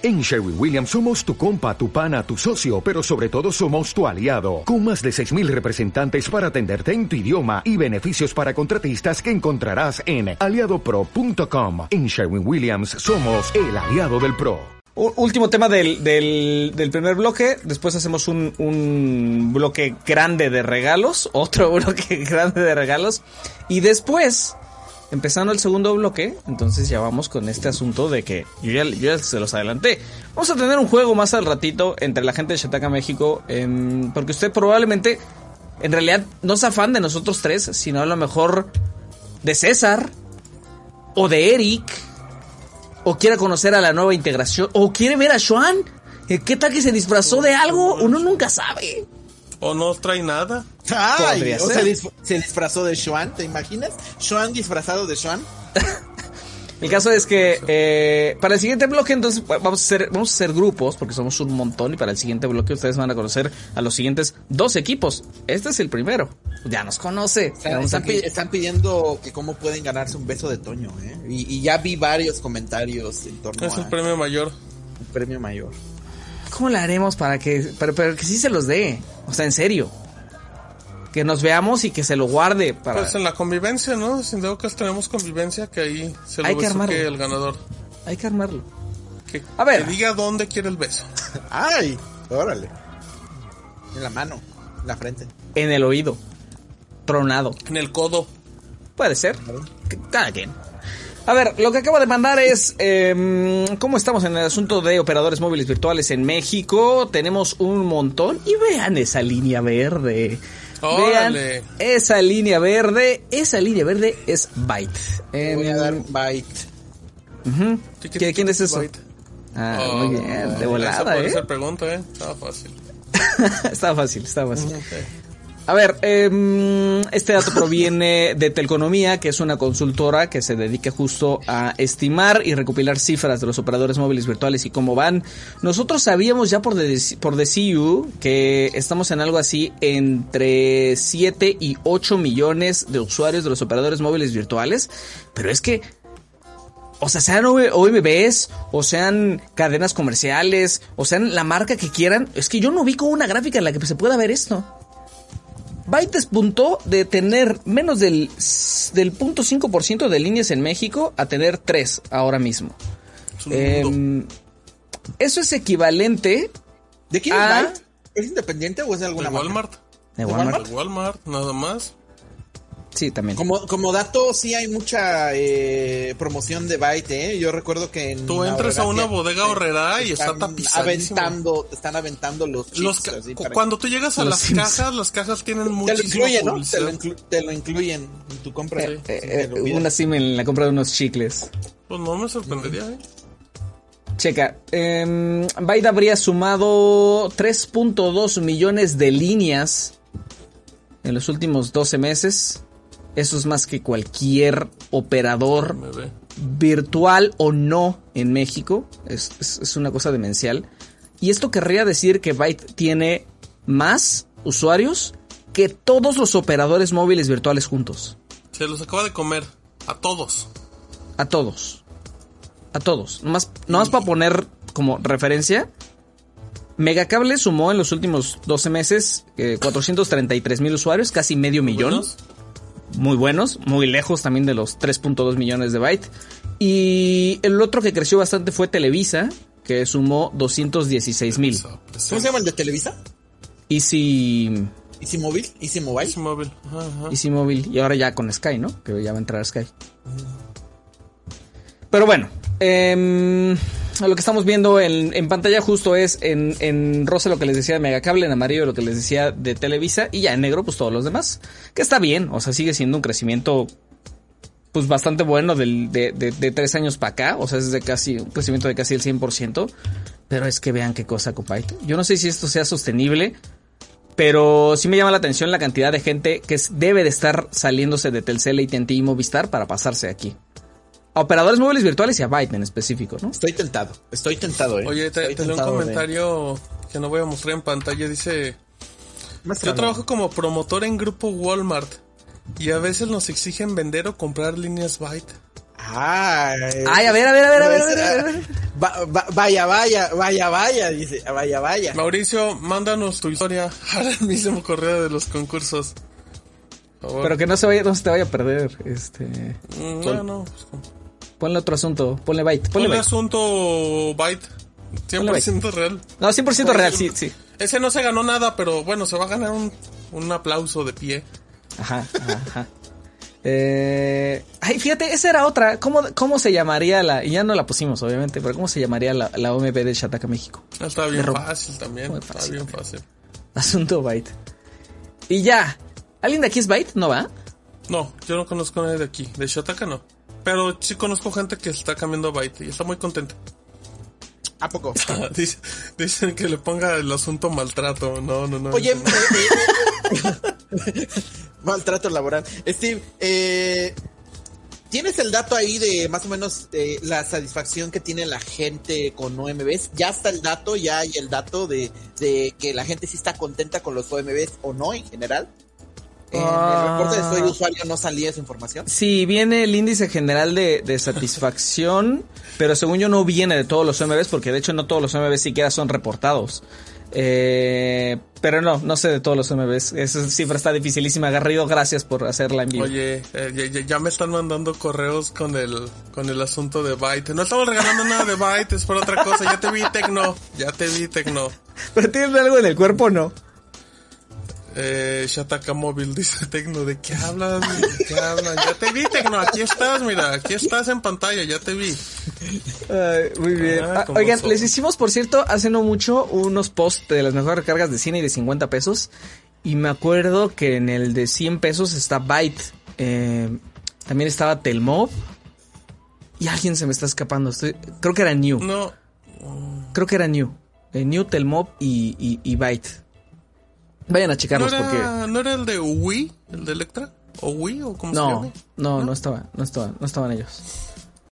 En Sherwin Williams somos tu compa, tu pana, tu socio, pero sobre todo somos tu aliado, con más de 6.000 representantes para atenderte en tu idioma y beneficios para contratistas que encontrarás en aliadopro.com. En Sherwin Williams somos el aliado del PRO. Último tema del, del, del primer bloque, después hacemos un, un bloque grande de regalos, otro bloque grande de regalos, y después empezando el segundo bloque, entonces ya vamos con este asunto de que yo ya, se los adelanté. Vamos a tener un juego más al ratito entre la gente de Shataka México, em, porque usted probablemente, en realidad, no es fan de nosotros tres, sino a lo mejor de César o de Eric, o quiera conocer a la nueva integración, o quiere ver a Joan. ¿Qué tal que se disfrazó de algo? Uno nunca sabe. O no trae nada. Ay, o se, se, disfrazó de Xuan, ¿te imaginas? Xuan disfrazado de Xuan. El caso es que eh, para el siguiente bloque entonces vamos a hacer vamos a hacer grupos porque somos un montón y para el siguiente bloque ustedes van a conocer a los siguientes dos equipos. Este es el primero. Ya nos conoce. están, pidiendo que cómo pueden ganarse un beso de Toño, ¿eh? Y, ya vi varios comentarios en torno es el premio mayor. El premio mayor. ¿Cómo le haremos para que para, para que sí se los dé? O sea, en serio. Que nos veamos y que se lo guarde para... Pues en la convivencia, ¿no? Sin duda que tenemos convivencia, que ahí se lo Hay que armarlo. el ganador. Hay que armarlo. Que, a ver. Que diga dónde quiere el beso. ¡Ay! Órale. En la mano, en la frente. En el oído. Tronado. En el codo. Puede ser. Cada quien. A ver, lo que acabo de mandar es eh, cómo estamos en el asunto de operadores móviles virtuales en México. Tenemos un montón y vean esa línea verde. Vean esa línea verde. Esa línea verde es Byte. voy a dar Byte. ¿Quién es eso? Ah, muy oh, bien, de volada, ¿eh? pregunta, ¿eh? Estaba fácil. estaba fácil, estaba fácil. A ver, em, este dato proviene de Telconomía, que es una consultora que se dedica justo a estimar y recopilar cifras de los operadores móviles virtuales y cómo van. Nosotros sabíamos ya por The, por CU que estamos en algo así entre 7 y 8 millones de usuarios de los operadores móviles virtuales, pero es que o sea, sean OMBs, o sean cadenas comerciales, o sean la marca que quieran, es que yo no ubico una gráfica en la que se pueda ver esto. Byte despuntó de tener menos del, del 0.5% de líneas en México a tener 3 ahora mismo. Em, eso es equivalente. ¿De quién es Byte? ¿Es independiente o es de alguna de Walmart? ¿De Walmart? De Walmart, nada más. Sí, también. Como, como dato, sí hay mucha eh, promoción de Byte, ¿eh? Yo recuerdo que en Tú entras a una bodega horrera y está tapizadísimo. Aventando, están aventando los chips, Cuando tú llegas a las cajas, las cajas tienen mucho Te lo incluyen, ¿no? Te lo, incluyen en tu compra. Eh, eh, una sim en la compra de unos chicles. Pues no me sorprendería, ¿eh? Checa, eh, Byte habría sumado 3.2 millones de líneas en los últimos 12 meses. Eso es más que cualquier operador virtual o no en México. Es, una cosa demencial. Y esto querría decir que Byte tiene más usuarios que todos los operadores móviles virtuales juntos. Se los acaba de comer. A todos. A todos. A todos. Nomás, nomás para poner como referencia. Megacable sumó en los últimos 12 meses 433 eh, mil usuarios, casi medio millón muy buenos, muy lejos también de los 3.2 millones de bytes. Y el otro que creció bastante fue Televisa, que sumó 216 mil. ¿Cómo se llama el de Televisa? Easy... Easy Móvil, Easy Mobile. Easy Mobile. Easy Mobile. Y ahora ya con Sky, ¿no? Que ya va a entrar Sky. Pero bueno, eh, lo que estamos viendo en, pantalla justo es en, en, rosa lo que les decía de Megacable, en amarillo lo que les decía de Televisa y ya en negro pues todos los demás. Que está bien, o sea, sigue siendo un crecimiento pues bastante bueno del, de, de, tres años para acá, o sea, es de casi un crecimiento de casi el 100%, pero es que vean qué cosa, compay. Yo no sé si esto sea sostenible, pero sí me llama la atención la cantidad de gente que debe de estar saliéndose de Telcel, AT&T y Movistar para pasarse aquí operadores móviles virtuales y a Byte en específico, ¿no? Estoy tentado, estoy tentado, ¿eh? Oye, te, un comentario que no voy a mostrar en pantalla, dice... Yo trabajo como promotor en grupo Walmart y a veces nos exigen vender o comprar líneas Byte. Ay, Ay, a ver, a ver, a ver, a ver, a ver, vaya, vaya, vaya, vaya, dice, vaya, vaya. Mauricio, mándanos tu historia al mismo correo de los concursos. Pero que no se vaya, no se te vaya a perder, este. Mm, no, no. Pues, ponle otro asunto, ponle byte. Ponle, ponle asunto byte. 100% real. No, 100% real, sí, sí. Ese no se ganó nada, pero bueno, se va a ganar un, un aplauso de pie. Ajá, ajá, ajá. Eh, ay, fíjate, esa era otra. ¿Cómo, ¿Cómo se llamaría la.? Y ya no la pusimos, obviamente, pero ¿cómo se llamaría la, la OMB de Shataka México? Ah, está bien fácil también. está bien fácil. Asunto Byte. Y ya. ¿Alguien de aquí es Byte? ¿No va? No, yo no conozco a nadie de aquí. De Shataka no. Pero sí conozco gente que está cambiando Byte y está muy contenta. ¿A poco? dicen que le ponga el asunto maltrato. No, no, no. Oye, maltrato laboral. Steve, eh, ¿tienes el dato ahí de más o menos eh, la satisfacción que tiene la gente con OMBs? ¿Ya está el dato? ¿Ya hay el dato de, de que la gente sí está contenta con los OMBs o no en general? En el reporte de Soy ah. Usuario no salía esa información. Sí, viene el índice general de, satisfacción, pero según yo no viene de todos los OMBs, porque de hecho no todos los OMBs siquiera son reportados. Eh, pero no, no sé de todos los OMBs. Esa cifra está dificilísima. Garrido, gracias por hacerla en vivo. Oye, eh, ya, me están mandando correos con el, con el asunto de Byte. No estamos regalando nada de Byte, es por otra cosa. Ya te vi, Tecno. Ya te vi, Tecno. Pero tienes algo en el cuerpo, ¿no? Eh, Shataka Móvil dice Tecno, ¿de qué hablas? ¿De qué hablan? Ya te vi, Tecno, aquí estás, mira, aquí estás en pantalla, ya te vi. muy bien. Ah, ah, oigan, les hicimos, por cierto, hace no mucho, unos posts de las mejores recargas de cine y de 50 pesos. Y me acuerdo que en el de 100 pesos está Byte. Eh, también estaba Telmob. Y alguien se me está escapando. Estoy, creo que era New. No. Creo que era New. Eh, New, Telmob y, y, y Byte. Vayan a checarlos ¿No porque. ¿No era el de Wii? ¿El de Electra? ¿O Wii? ¿O cómo no, se llama? No, no, no estaba, no estaba, no estaban ellos.